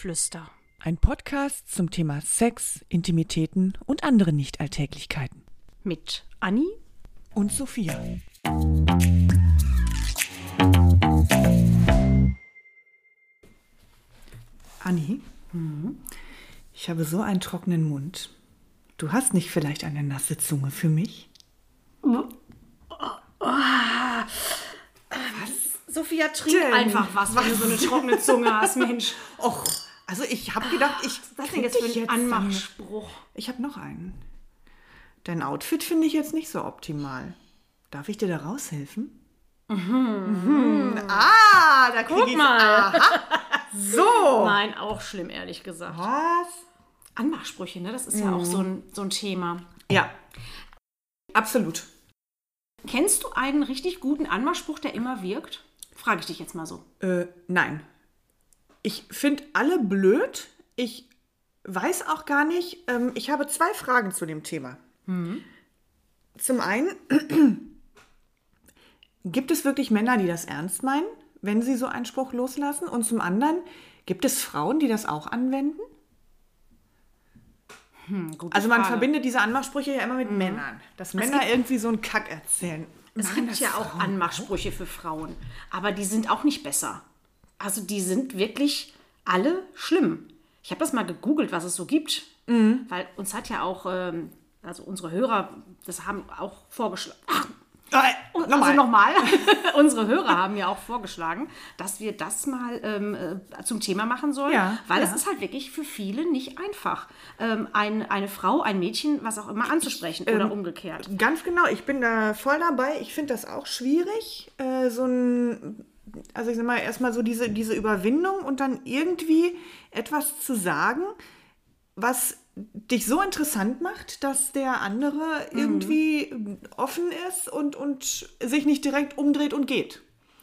Geflüster. Ein Podcast zum Thema Sex, Intimitäten und andere Nichtalltäglichkeiten. Mit Anni Und Sophia. Anni, ich habe so einen trockenen Mund. Du hast nicht vielleicht eine nasse Zunge für mich? Sophia, trink Denn? einfach was, wenn du so eine trockene Zunge hast, Mensch. Och, also ich habe gedacht, ich. Was krieg denn jetzt für ein dann- Anmachspruch? Ich habe noch einen. Dein Outfit finde ich jetzt nicht so optimal. Darf ich dir da raushelfen? Mhm. Ah, da krieg Guck mal. So. Nein, auch schlimm, ehrlich gesagt. Was? Anmachsprüche, ne? Das ist ja auch so ein, so ein Thema. Ja. Absolut. Kennst du einen richtig guten Anmachspruch, der immer wirkt? Frage ich dich jetzt mal so. Äh, nein. Ich finde alle blöd. Ich weiß auch gar nicht. Ähm, ich habe zwei Fragen zu dem Thema. Zum einen, gibt es wirklich Männer, die das ernst meinen, wenn sie so einen Spruch loslassen? Und zum anderen, gibt es Frauen, die das auch anwenden? Gute Also man Frage. verbindet diese Anmachsprüche ja immer mit Männern. Dass Männer gibt- irgendwie so einen Kack erzählen. Es Machen gibt das ja auch Anmachsprüche für Frauen, aber die sind auch nicht besser. Also die sind wirklich alle schlimm. Ich habe das mal gegoogelt, was es so gibt, Mhm. weil uns hat ja auch, ähm, also unsere Hörer, das haben auch vorgeschlagen. Äh, Also nochmal. unsere Hörer haben ja auch vorgeschlagen, dass wir das mal ähm, äh, zum Thema machen sollen, Ja, weil es ja. ist halt wirklich für viele nicht einfach, ähm, ein, eine Frau, ein Mädchen, was auch immer anzusprechen ähm, oder umgekehrt. Ganz genau, ich bin da voll dabei. Ich finde das auch schwierig. Äh, so ein, also ich sag mal, erstmal so diese, diese Überwindung und dann irgendwie etwas zu sagen, was dich so interessant macht, dass der andere irgendwie offen ist und, und sich nicht direkt umdreht und geht.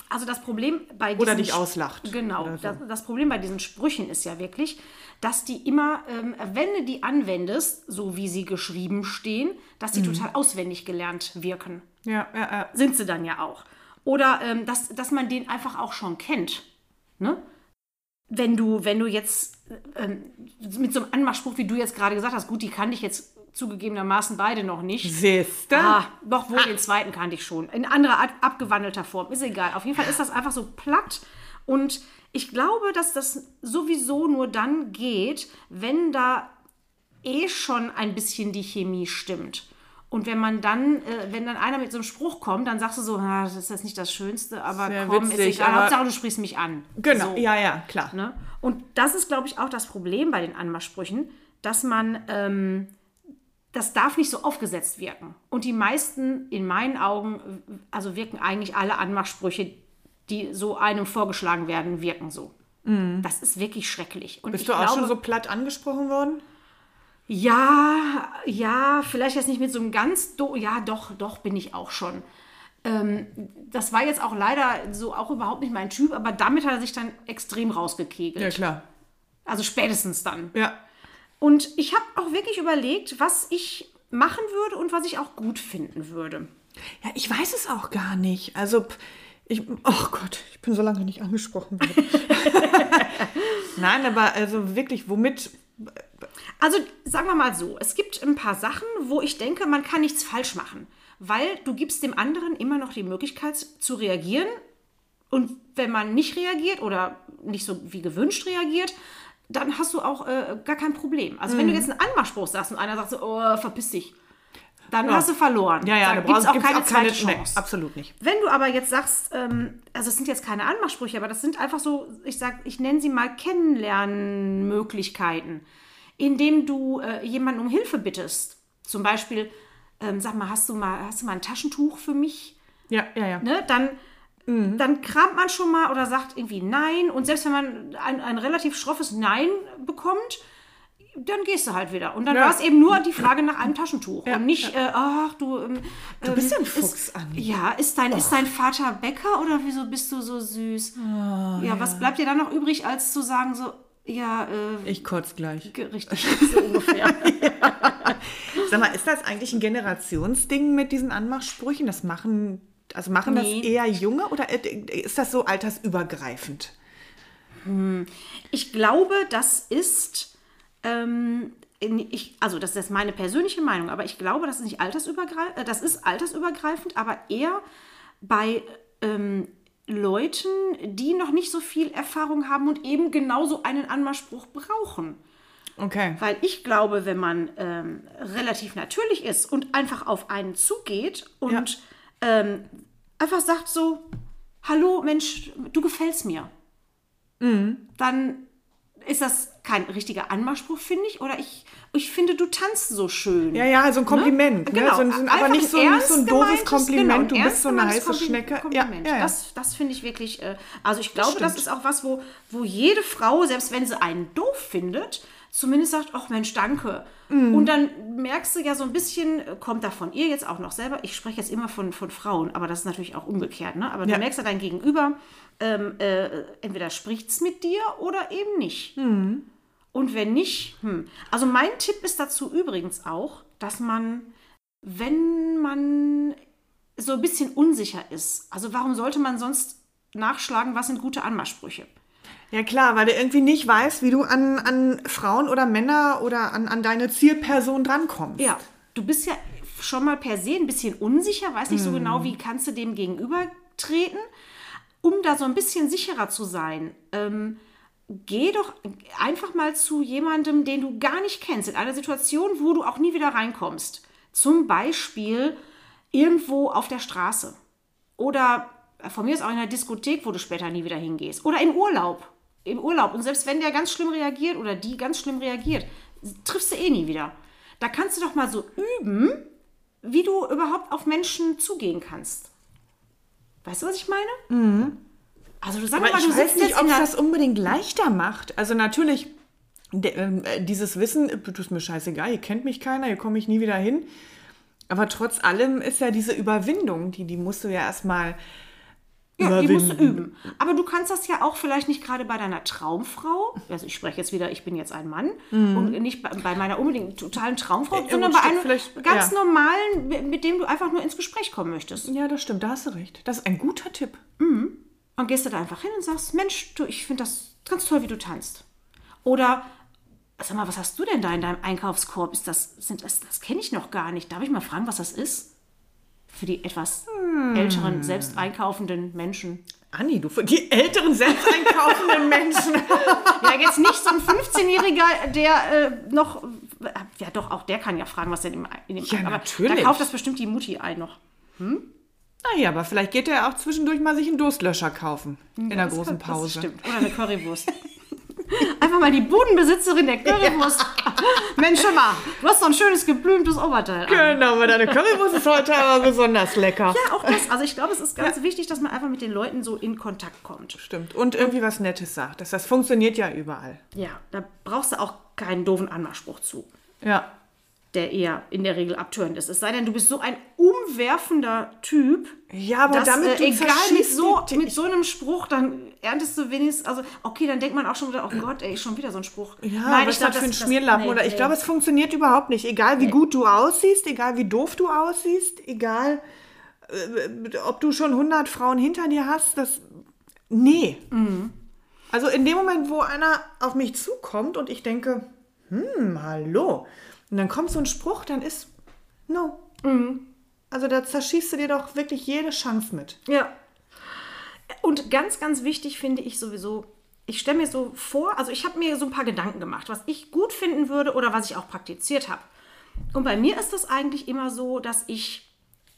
Also das Problem bei diesen Oder dich auslacht Genau. so. Das, das Problem bei diesen Sprüchen ist ja wirklich, dass die immer, ähm, wenn du die anwendest, so wie sie geschrieben stehen, dass Mhm. die total auswendig gelernt wirken. Ja, ja, ja. Sind sie dann ja auch. Oder ähm, dass, dass man den einfach auch schon kennt. Ne? Wenn du, wenn du jetzt ähm, mit so einem Anmachspruch, wie du jetzt gerade gesagt hast, gut, die kannte ich jetzt zugegebenermaßen beide noch nicht. Siehste? Ah, doch wohl den zweiten kannte ich schon. In anderer, ab- abgewandelter Form. Ist egal. Auf jeden Fall ist das einfach so platt. Und ich glaube, dass das sowieso nur dann geht, wenn da eh schon ein bisschen die Chemie stimmt. Und wenn man dann, äh, wenn dann einer mit so einem Spruch kommt, dann sagst du so, "Ah, das ist jetzt nicht das Schönste, aber Sehr komm, witzig, ist egal. aber- Hauptsache, du sprichst mich an. Genau, So. ja, ja, klar. Ne? Und das ist, glaube ich, auch das Problem bei den Anmachsprüchen, dass man, ähm, das darf nicht so aufgesetzt wirken. Und die meisten, in meinen Augen, also wirken eigentlich alle Anmachsprüche, die so einem vorgeschlagen werden, wirken so. Das ist wirklich schrecklich. Und Bist du auch glaube, schon so platt angesprochen worden? Ja, ja, vielleicht jetzt nicht mit so einem ganz, do ja, doch, doch bin ich auch schon. Ähm, das war jetzt auch leider so auch überhaupt nicht mein Typ, aber damit hat er sich dann extrem rausgekegelt. klar. Also spätestens dann. Ja. Und ich habe auch wirklich überlegt, was ich machen würde und was ich auch gut finden würde. Ja, ich weiß es auch gar nicht. Also, ich, oh Gott, ich bin so lange nicht angesprochen worden. Nein, aber also wirklich, womit? Also sagen wir mal so, es gibt ein paar Sachen, wo ich denke, man kann nichts falsch machen, weil du gibst dem anderen immer noch die Möglichkeit zu reagieren und wenn man nicht reagiert oder nicht so wie gewünscht reagiert, dann hast du auch äh, gar kein Problem. Also Mhm. wenn du jetzt einen Anmachspruch sagst und einer sagt so, oh, verpiss dich, dann hast du verloren. Ja, ja, da gibt es brauchst- auch keine zweite nee, Chance. absolut nicht. Wenn du aber jetzt sagst, ähm, also es sind jetzt keine Anmachsprüche, aber das sind einfach so, ich sag, ich nenne sie mal Kennenlernmöglichkeiten, indem du äh, jemanden um Hilfe bittest. Zum Beispiel, ähm, sag mal, hast du mal, hast du mal ein Taschentuch für mich? Ja, ja, ja. Ne? Dann, Mhm. dann kramt man schon mal oder sagt irgendwie Nein. Und selbst wenn man ein, ein relativ schroffes Nein bekommt, dann gehst du halt wieder. Und dann Ja. war es eben nur die Frage nach einem Taschentuch. Ja, Und nicht, äh, ach, du. Ähm, Du bist ja ein ist- Fuchs, Anni. Ja, ist dein, ist dein Vater Bäcker oder wieso bist du so süß? ja, was bleibt dir dann noch übrig, als zu sagen, so, ja, äh, Ich kotz gleich. richtig, so ungefähr. Sag mal, ist das eigentlich ein Generationsding mit diesen Anmachsprüchen? Das machen, also machen Nee. das eher Junge oder ist das so altersübergreifend? Ich glaube, das ist, ähm, ich, also das ist meine persönliche Meinung, aber ich glaube, das ist nicht altersübergreifend, äh, das ist altersübergreifend, aber eher bei ähm, Leuten, die noch nicht so viel Erfahrung haben und eben genauso einen Anmachspruch brauchen. Okay. Weil ich glaube, wenn man ähm, relativ natürlich ist und einfach auf einen zugeht und ähm, einfach sagt so, hallo Mensch, du gefällst mir, dann ist das kein richtiger Anmachspruch, finde ich. Oder ich, ich finde, du tanzt so schön. Ja, ja, so ein Kompliment. Ne? Genau, So, ein- so, ein- aber nicht so, nicht so ein doofes gemeintes- Kompliment. genau, du bist so eine heiße gemeintes Schnecke. Kompli- Ja, ja, ja. Das, das finde ich wirklich. Äh, also ich glaube, das, stimmt. ist auch was, wo, wo jede Frau, selbst wenn sie einen doof findet, zumindest sagt, ach Mensch, danke. Mhm. Und dann merkst du ja so ein bisschen, kommt da von ihr jetzt auch noch selber, ich spreche jetzt immer von, von Frauen, aber das ist natürlich auch umgekehrt, ne? Aber Ja. du merkst ja dein Gegenüber, ähm, äh, entweder spricht es mit dir oder eben nicht. Mhm. Und wenn nicht, hm. Also mein Tipp ist dazu übrigens auch, dass man, wenn man so ein bisschen unsicher ist, also warum sollte man sonst nachschlagen, was sind gute Anmachsprüche? Ja klar, weil du irgendwie nicht weißt, wie du an, an Frauen oder Männer oder an, an deine Zielperson drankommst. Ja, du bist ja schon mal per se ein bisschen unsicher, weiß nicht so genau, wie kannst du dem gegenüber treten. Um da so ein bisschen sicherer zu sein, ähm, geh doch einfach mal zu jemandem, den du gar nicht kennst, in einer Situation, wo du auch nie wieder reinkommst. Zum Beispiel irgendwo auf der Straße. Oder von mir ist auch in der Diskothek, wo du später nie wieder hingehst. Oder im Urlaub. Im Urlaub. Und selbst wenn der ganz schlimm reagiert oder die ganz schlimm reagiert, triffst du eh nie wieder. Da kannst du doch mal so üben, wie du überhaupt auf Menschen zugehen kannst. Weißt du, was ich meine? Also du sag mal, ich du weiß sitzt nicht, jetzt ob es das unbedingt leichter macht. Also natürlich, de, äh, dieses Wissen, äh, du ist mir scheißegal, hier kennt mich keiner, hier komme ich nie wieder hin. Aber trotz allem ist ja diese Überwindung, die, die musst du ja erstmal Ja, die musst du üben. Aber du kannst das ja auch vielleicht nicht gerade bei deiner Traumfrau, also ich spreche jetzt wieder, ich bin jetzt ein Mann, und nicht bei, bei meiner unbedingt totalen Traumfrau, Ja, sondern gut, bei einem ganz ja. normalen, mit- mit dem du einfach nur ins Gespräch kommen möchtest. Ja, das stimmt, da hast du recht. Das ist ein guter Tipp. Und gehst du da einfach hin und sagst, Mensch, du, ich finde das ganz toll, wie du tanzt. Oder, sag mal, was hast du denn da in deinem Einkaufskorb? Ist das, sind das, das kenne ich noch gar nicht. Darf ich mal fragen, was das ist? Für die etwas Hm. älteren, selbst einkaufenden Menschen. Anni, du für die älteren, selbst einkaufenden Menschen. Ja, jetzt nicht so ein 15-Jähriger, der äh, noch, ja doch, auch der kann ja fragen, was denn im, in dem Ja, aber natürlich. Da kauft das bestimmt die Mutti ein noch. Naja, aber vielleicht geht er auch zwischendurch mal sich einen Durstlöscher kaufen. In der großen kann- Das Pause. stimmt. Oder eine Currywurst. Einfach mal die Budenbesitzerin der Currywurst. Mensch, hör mal, du hast so ein schönes geblümtes Oberteil. Genau, aber deine Currywurst ist heute aber besonders lecker. Ja, auch das. Also ich glaube, es ist ganz wichtig, dass man einfach mit den Leuten so in Kontakt kommt. Stimmt. Und irgendwie was Nettes sagt. Das, das funktioniert ja überall. Ja, da brauchst du auch keinen doofen Anmachspruch zu, Ja. Der eher in der Regel abtörend ist. Es sei denn, du bist so ein umwerfender Typ, Ja, aber dass, damit äh, egal mit so, mit so einem Spruch, dann erntest du wenigstens, also okay, dann denkt man auch schon wieder, oh Gott, ey, schon wieder so ein Spruch. Ja, Nein, was ich glaube, das für ein Schmierlappen. nee, oder ich nee. glaube, es funktioniert überhaupt nicht. Egal wie gut du aussiehst, egal wie doof du aussiehst, egal äh, ob du schon 100 Frauen hinter dir hast, das. Nee. Mhm. Also in dem Moment, wo einer auf mich zukommt und ich denke, hm, hallo. Und dann kommt so ein Spruch, dann ist no. Mhm. Also da zerschießt du dir doch wirklich jede Chance mit. Ja. Und ganz, ganz wichtig finde ich sowieso, ich stelle mir so vor, also ich habe mir so ein paar Gedanken gemacht, was ich gut finden würde oder was ich auch praktiziert habe. Und bei mir ist das eigentlich immer so, dass ich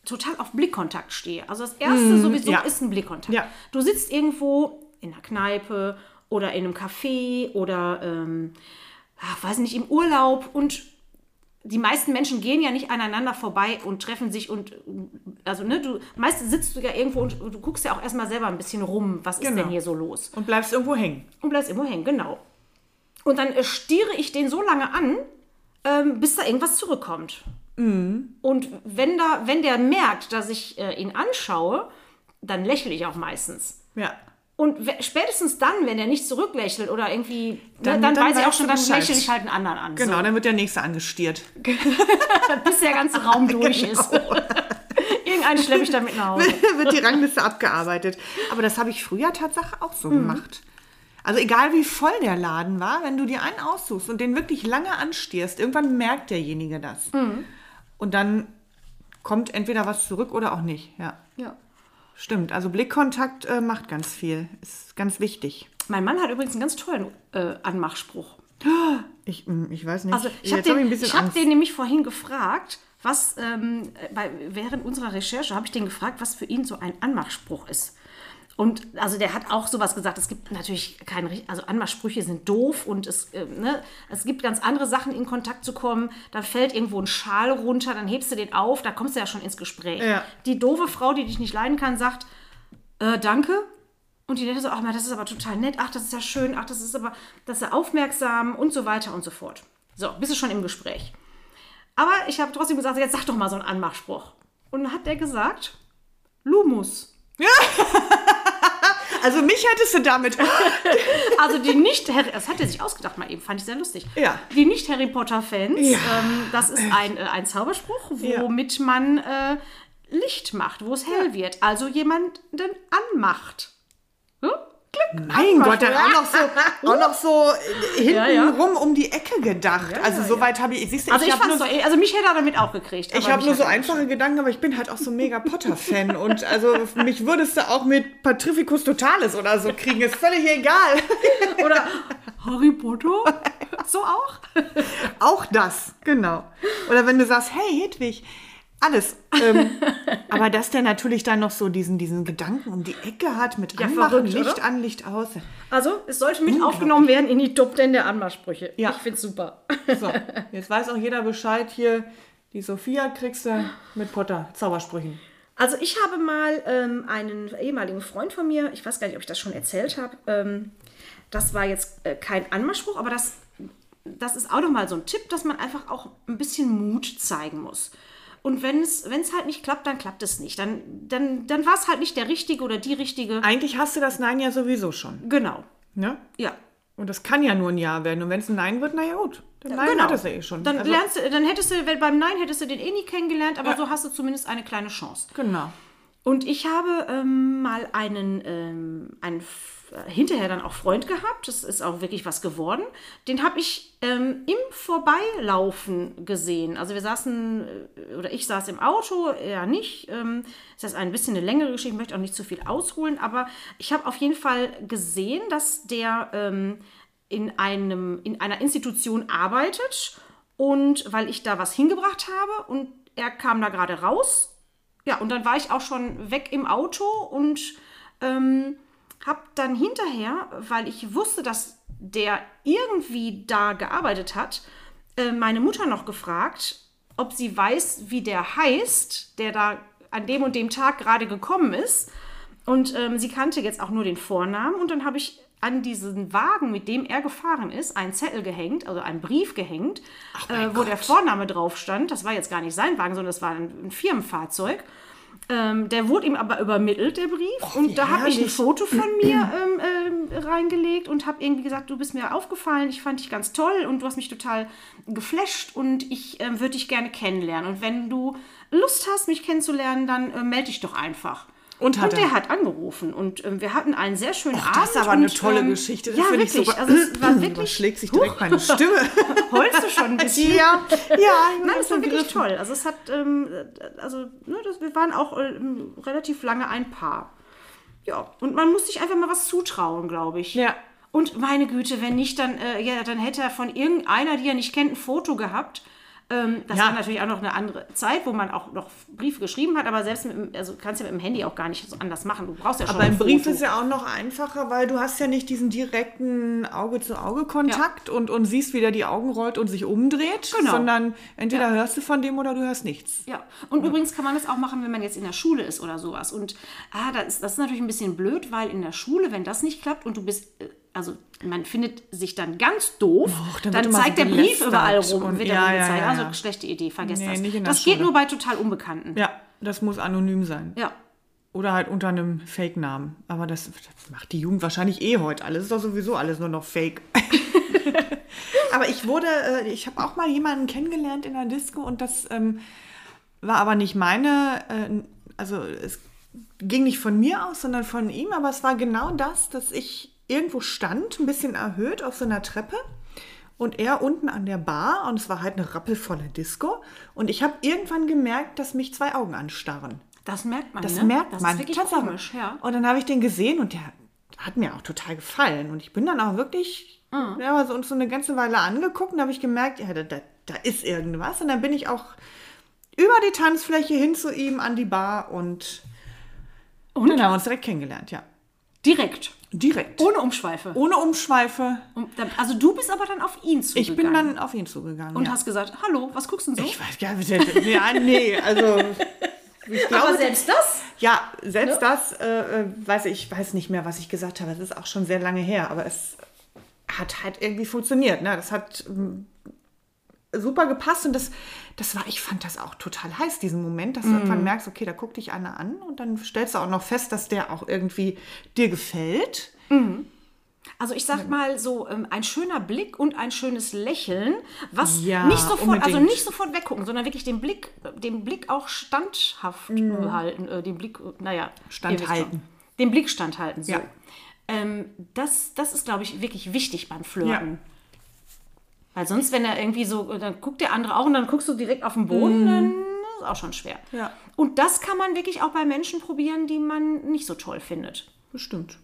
total auf Blickkontakt stehe. Also das erste sowieso ja. ist ein Blickkontakt. Ja. Du sitzt irgendwo in einer Kneipe oder in einem Café oder ähm, ach, weiß nicht, im Urlaub und die meisten Menschen gehen ja nicht aneinander vorbei und treffen sich und also ne, du meistens sitzt du ja irgendwo und du guckst ja auch erstmal selber ein bisschen rum, was ist Genau. denn hier so los? Und bleibst irgendwo hängen. Und bleibst irgendwo hängen, genau. Und dann äh, stiere ich den so lange an, ähm, bis da irgendwas zurückkommt. Und wenn da, wenn der merkt, dass ich äh, ihn anschaue, dann lächle ich auch meistens. Ja. Und spätestens dann, wenn er nicht zurücklächelt oder irgendwie, dann, Dann- dann, dann weiß ich auch schon, dann lächle ich halt einen anderen an. Genau, dann wird der nächste angestiert. So, bis der ganze Raum durch ist. Irgendeinen schleppe ich damit nach Hause. wird die Rangliste abgearbeitet. Aber das habe ich früher Tatsache auch so gemacht. Also egal wie voll der Laden war, wenn du dir einen aussuchst und den wirklich lange anstierst, irgendwann merkt derjenige das. Mhm. Und dann kommt entweder was zurück oder auch nicht. Ja, Ja. Stimmt. Also Blickkontakt äh, macht ganz viel. Ist ganz wichtig. Mein Mann hat übrigens einen ganz tollen äh, Anmachspruch. Ich, mm, ich weiß nicht. Also ich habe hab den, ein bisschen ich hab Angst. den nämlich vorhin gefragt, was ähm, bei, während unserer Recherche habe ich den gefragt, was für ihn so ein Anmachspruch ist. Und also der hat auch sowas gesagt. Es gibt natürlich keine, also Anmachsprüche sind doof und es, äh, ne, es gibt ganz andere Sachen in Kontakt zu kommen. Da fällt irgendwo ein Schal runter, dann hebst du den auf, da kommst du ja schon ins Gespräch. Ja. Die doofe Frau, die dich nicht leiden kann, sagt, äh, danke. Und die nette so, ach, das ist aber total nett, ach, das ist ja schön, ach, das ist aber, das ist ja aufmerksam und so weiter und so fort. So, bist du schon im Gespräch. Aber ich habe trotzdem gesagt, jetzt sag doch mal so einen Anmachspruch. Und dann hat der gesagt, Lumus. Also mich hättest du damit. Also die nicht Harry, das hat er sich ausgedacht mal eben, fand ich sehr lustig. Ja. Die nicht Harry Potter Fans, Ja. ähm, das ist ein, äh, ein Zauberspruch, womit man äh, Licht macht, wo es hell wird. Also jemanden anmacht. Hm? Glück. Mein Gott, dann auch noch so, auch noch so hinten Ja, ja. rum um die Ecke gedacht. also so weit habe ich, siehst du, Also ich, hab fand nur, so, also mich hätte er damit auch gekriegt. ich habe nur so einfache Gedanken, aber ich bin halt auch so mega Potter-Fan und also mich würdest du auch mit Patrificus Totalis oder so kriegen, ist völlig egal. Oder Harry Potter? So auch? Auch das, genau. Oder wenn du sagst, hey Hedwig, alles. Ähm, aber dass der natürlich dann noch so diesen, diesen Gedanken um die Ecke hat mit Ja, Anmachen, verrückt, Licht oder? an, Licht aus. Also, es sollte mit aufgenommen werden in die Top 10 der Anmachsprüche. Ja. Ich find's super. So, jetzt weiß auch jeder Bescheid hier. Die Sophia kriegst du mit Potter, Zaubersprüchen. Also ich habe mal ähm, einen ehemaligen Freund von mir, ich weiß gar nicht, ob ich das schon erzählt habe, ähm, das war jetzt äh, kein Anmachspruch, aber das, das ist auch nochmal so ein Tipp, dass man einfach auch ein bisschen Mut zeigen muss. Und wenn es wenn es halt nicht klappt, dann klappt es nicht. Dann, dann, dann war es halt nicht der Richtige oder die Richtige. Eigentlich hast du das Nein ja sowieso schon. Genau. Ne? Ja. Und das kann ja nur ein Ja werden. Und wenn es ein Nein wird, naja gut. Dann Nein genau. hat es ja eh schon. Dann, Also, lernst du, dann hättest du, beim Nein hättest du den eh nie kennengelernt, aber Ja. so hast du zumindest eine kleine Chance. Genau. Und ich habe ähm, mal einen, ähm, einen hinterher dann auch Freund gehabt. Das ist auch wirklich was geworden. Den habe ich ähm, im Vorbeilaufen gesehen. Also wir saßen, äh, oder ich saß im Auto, er nicht. Ähm, das ist ein bisschen eine längere Geschichte, ich möchte auch nicht zu viel ausholen, aber ich habe auf jeden Fall gesehen, dass der ähm, in, einem, in einer Institution arbeitet und weil ich da was hingebracht habe und er kam da gerade raus ja, und dann war ich auch schon weg im Auto und ähm, habe dann hinterher, weil ich wusste, dass der irgendwie da gearbeitet hat, äh, meine Mutter noch gefragt, ob sie weiß, wie der heißt, der da an dem und dem Tag gerade gekommen ist. Und ähm, sie kannte jetzt auch nur den Vornamen. Und dann habe ich an diesen Wagen, mit dem er gefahren ist, einen Zettel gehängt, also einen Brief gehängt, äh, wo der Vorname drauf stand. Das war jetzt gar nicht sein Wagen, sondern das war ein, ein Firmenfahrzeug. Ähm, der wurde ihm aber übermittelt, der Brief. und wie da habe ich ein. Foto von mir ähm, ähm, reingelegt und habe irgendwie gesagt, du bist mir aufgefallen, ich fand dich ganz toll und du hast mich total geflasht und ich ähm, würde dich gerne kennenlernen. Und wenn du Lust hast, mich kennenzulernen, dann äh, melde dich doch einfach. Und hat und er? der hat angerufen und ähm, wir hatten einen sehr schönen Abend. Das ist aber eine und, tolle ähm, Geschichte. Das ja, finde ich wirklich. super. Also es war wirklich. Überschlägt sich direkt meine Stimme. Heulst du schon ein bisschen? ja, ja. Nein, es war wirklich toll. Also es hat, ähm, also ne, das, wir waren auch ähm, relativ lange ein Paar. Ja, und man muss sich einfach mal was zutrauen, glaube ich. Ja. Und meine Güte, wenn nicht, dann, äh, ja, dann hätte er von irgendeiner, die er nicht kennt, ein Foto gehabt. Ähm, das Ja. war natürlich auch noch eine andere Zeit, wo man auch noch Briefe geschrieben hat, aber selbst mit, dem- also kannst du mit dem Handy auch gar nicht so anders machen. Du brauchst ja schon Aber ein Brief Foto. ist ja auch noch einfacher, weil du hast ja nicht diesen direkten Auge-zu-Auge-Kontakt und, und siehst, wie der die Augen rollt und sich umdreht, Genau. sondern entweder hörst du von dem oder du hörst nichts. Ja, und übrigens kann man das auch machen, wenn man jetzt in der Schule ist oder sowas. Und ah, das, ist, das ist natürlich ein bisschen blöd, weil in der Schule, wenn das nicht klappt und du bist, äh, also man findet sich dann ganz doof, Och, dann dann, immer so zeigt der Brief überall rum und- wird ja, ja, gezeigt. ja, Also ja. schlechte Idee, vergesst Nee, das. das geht nur bei total Unbekannten. Ja, das muss anonym sein. Ja. Oder halt unter einem Fake-Namen. Aber das, das macht die Jugend wahrscheinlich eh heute. Alles ist doch sowieso alles nur noch Fake. aber ich wurde, äh, ich habe auch mal jemanden kennengelernt in der Disco und das ähm, war aber nicht meine, äh, also es ging nicht von mir aus, sondern von ihm, aber es war genau das, dass ich irgendwo stand, ein bisschen erhöht auf so einer Treppe. Und er unten an der Bar und es war halt eine rappelvolle Disco. Und ich habe irgendwann gemerkt, dass mich zwei Augen anstarren. Das merkt man, Das ne? merkt das man. ist wirklich Tatsache. komisch, ja. Und dann habe ich den gesehen und der hat mir auch total gefallen. Und ich bin dann auch wirklich, Mhm. ja, also uns so eine ganze Weile angeguckt und habe ich gemerkt, ja, da, da, da ist irgendwas. Und dann bin ich auch über die Tanzfläche hin zu ihm an die Bar und, Und? dann haben wir uns direkt kennengelernt, ja. Direkt. Direkt. Ohne Umschweife. Ohne Umschweife. Und dann, also du bist aber dann auf ihn zugegangen. Ich bin dann auf ihn zugegangen. Und ja. hast gesagt, hallo, was guckst du denn so? Ich weiß gar nicht, ja, nee, also. Ich glaube, aber selbst das? Ja, selbst das, äh, äh, weiß ich, ich weiß nicht mehr, was ich gesagt habe. Es ist auch schon sehr lange her, aber es hat halt irgendwie funktioniert. Ne? Das hat ähm, super gepasst und das, das war, ich fand das auch total heiß, diesen Moment, dass du irgendwann merkst, okay, da guckt dich einer an und dann stellst du auch noch fest, dass der auch irgendwie dir gefällt. Also ich sag mal so, ähm, ein schöner Blick und ein schönes Lächeln, was Ja, nicht sofort, also unbedingt. nicht sofort weggucken, sondern wirklich den Blick, den Blick auch standhaft äh, halten, äh, den Blick, naja, Standhalten. Den Blick standhalten, so. Ja. Ähm, das, das ist, glaube ich, wirklich wichtig beim Flirten. Weil sonst, wenn er irgendwie so, dann guckt der andere auch und dann guckst du direkt auf den Boden, dann ist auch schon schwer. Ja. Und das kann man wirklich auch bei Menschen probieren, die man nicht so toll findet. Bestimmt.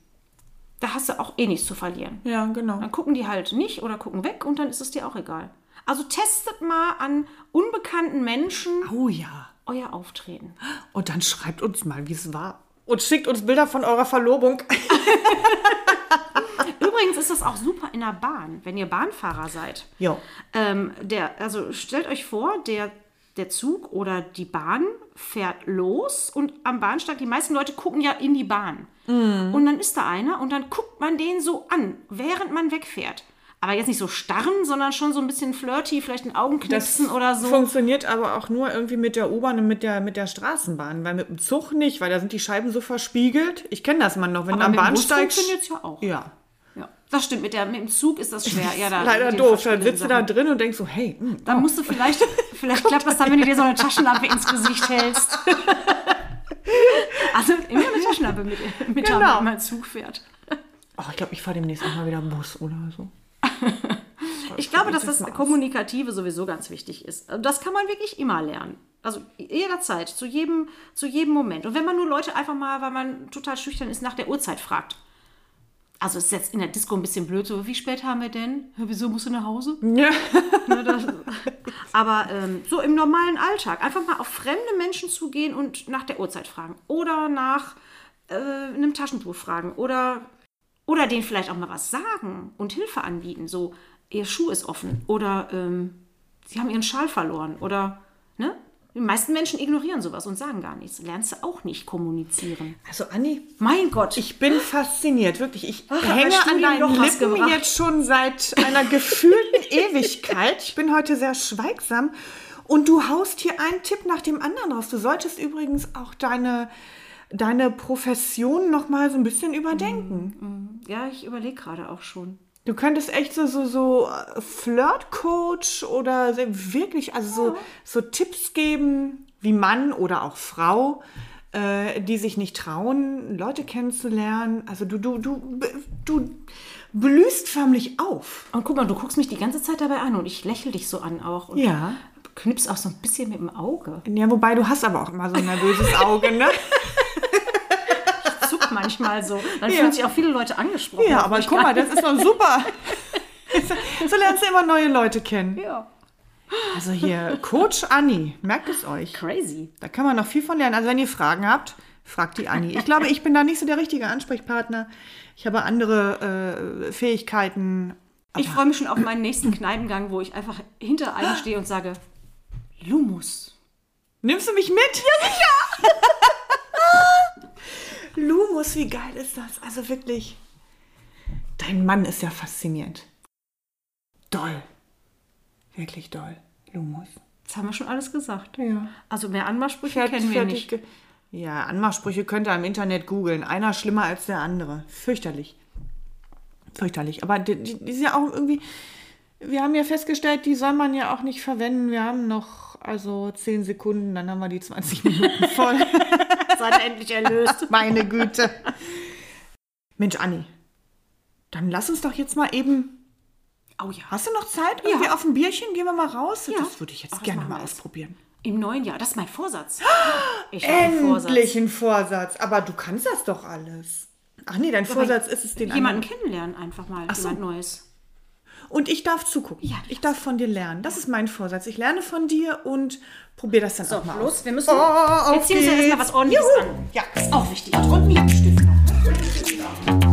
Da hast du auch eh nichts zu verlieren. Ja, genau. Dann gucken die halt nicht oder gucken weg und dann ist es dir auch egal. Also testet mal an unbekannten Menschen Oh ja. euer Auftreten. Und dann schreibt uns mal, wie es war. Und schickt uns Bilder von eurer Verlobung. Übrigens ist das auch super in der Bahn, wenn ihr Bahnfahrer seid. Jo. Ähm, der, also stellt euch vor, der, der Zug oder die Bahn fährt los und am Bahnsteig, die meisten Leute gucken ja in die Bahn. Und dann ist da einer und dann guckt man den so an, während man wegfährt. Aber jetzt nicht so starren, sondern schon so ein bisschen flirty, vielleicht ein Augenknipsen oder so. Funktioniert aber auch nur irgendwie mit der U-Bahn und mit der, mit der Straßenbahn, weil mit dem Zug nicht, weil da sind die Scheiben so verspiegelt. Ich kenne das mal noch, wenn Aber du am Bus Bahnsteig. funktioniert es ja auch. Ja. Das stimmt, mit, der, mit dem Zug ist das schwer. Ja, da, Leider doof. Dann sitzt du da drin und denkst so, hey, hm, Dann musst du vielleicht, vielleicht klappt das dann, wenn du dir so eine Taschenlampe ins Gesicht hältst. Also immer eine Taschenlampe mit, mit Genau. genau. wenn man Zug fährt. oh, ich glaube, ich fahre demnächst auch mal wieder Bus oder so. Ich glaube, dass das. Kommunikative sowieso ganz wichtig ist. Das kann man wirklich immer lernen. Also jederzeit, zu jedem, zu jedem Moment. Und wenn man nur Leute einfach mal, weil man total schüchtern ist, nach der Uhrzeit fragt. Also ist jetzt in der Disco ein bisschen blöd, so wie spät haben wir denn? Wieso musst du nach Hause? Ja. Ne, das, aber ähm, so im normalen Alltag einfach mal auf fremde Menschen zugehen und nach der Uhrzeit fragen. Oder nach äh, einem Taschentuch fragen. Oder, oder denen vielleicht auch mal was sagen und Hilfe anbieten. So, ihr Schuh ist offen. Oder ähm, sie haben ihren Schal verloren. Oder, ne? Die meisten Menschen ignorieren sowas und sagen gar nichts. Lernst du auch nicht kommunizieren. Also Anni, Mein Gott. ich bin fasziniert, wirklich. Ich Ach, hänge an deinen was Lippen gebracht. jetzt schon seit einer gefühlten Ewigkeit. Ich bin heute sehr schweigsam. Und du haust hier einen Tipp nach dem anderen raus. Du solltest übrigens auch deine, deine Profession noch mal so ein bisschen überdenken. ja, ich überlege gerade auch schon. Du könntest echt so, so, so äh, Flirt-Coach oder wirklich, also so, so Tipps geben, wie Mann oder auch Frau, äh, die sich nicht trauen, Leute kennenzulernen. Also du, du, du, du blühst förmlich auf. Und guck mal, du guckst mich die ganze Zeit dabei an und ich lächle dich so an auch. Und Ja. Knips auch so ein bisschen mit dem Auge. Ja, wobei du hast aber auch immer so ein nervöses Auge, ne? Manchmal so. Dann Ja. fühlen sich auch viele Leute angesprochen. Ja, aber Ich guck mal, das ist doch super. So lernst du immer neue Leute kennen. Ja. Also hier, Coach Anni, merkt es euch. Crazy. Da kann man noch viel von lernen. Also wenn ihr Fragen habt, fragt die Anni. Ich glaube, ich bin da nicht so der richtige Ansprechpartner. Ich habe andere äh, Fähigkeiten. Ich freue mich schon auf meinen nächsten Kneipengang, wo ich einfach hinter einem stehe und sage, Lumus. Nimmst du mich mit? Ja, sicher. Lumus, wie geil ist das? Also wirklich. Dein Mann ist ja faszinierend. Doll. Wirklich doll. Lumus. Das haben wir schon alles gesagt. Ja. Also mehr Anmachsprüche Fertig, kennen wir nicht. Ja, Anmachsprüche könnt ihr im Internet googeln. Einer schlimmer als der andere. Fürchterlich. Fürchterlich. Aber die, die, die ist ja auch irgendwie. Wir haben ja festgestellt, die soll man ja auch nicht verwenden. Wir haben noch also 10 Sekunden, dann haben wir die 20 Minuten voll. Seid endlich erlöst. Meine Güte. Mensch, Anni. Dann lass uns doch jetzt mal eben. Oh ja. Hast du noch Zeit? Irgendwie auf ein Bierchen? Gehen wir mal raus? Ja. Das würde ich jetzt Ach, das gerne mal wir ausprobieren. Im neuen Jahr. Das ist mein Vorsatz. Ich habe einen Vorsatz. Endlich ein Vorsatz. Aber du kannst das doch alles. Ach nee, dein Vorsatz ist es, den Jemanden anderen. kennenlernen, einfach mal. so. Jemand Neues. Und ich darf zugucken. Ja, ich darf von dir lernen. Das ist mein Vorsatz. Ich lerne von dir und probiere das dann So, auch mal los, aus. wir müssen. Oh, jetzt ziehen wir erstmal was ordentliches Juhu. an. Ja. Ist auch wichtig. Und Lippenstift noch.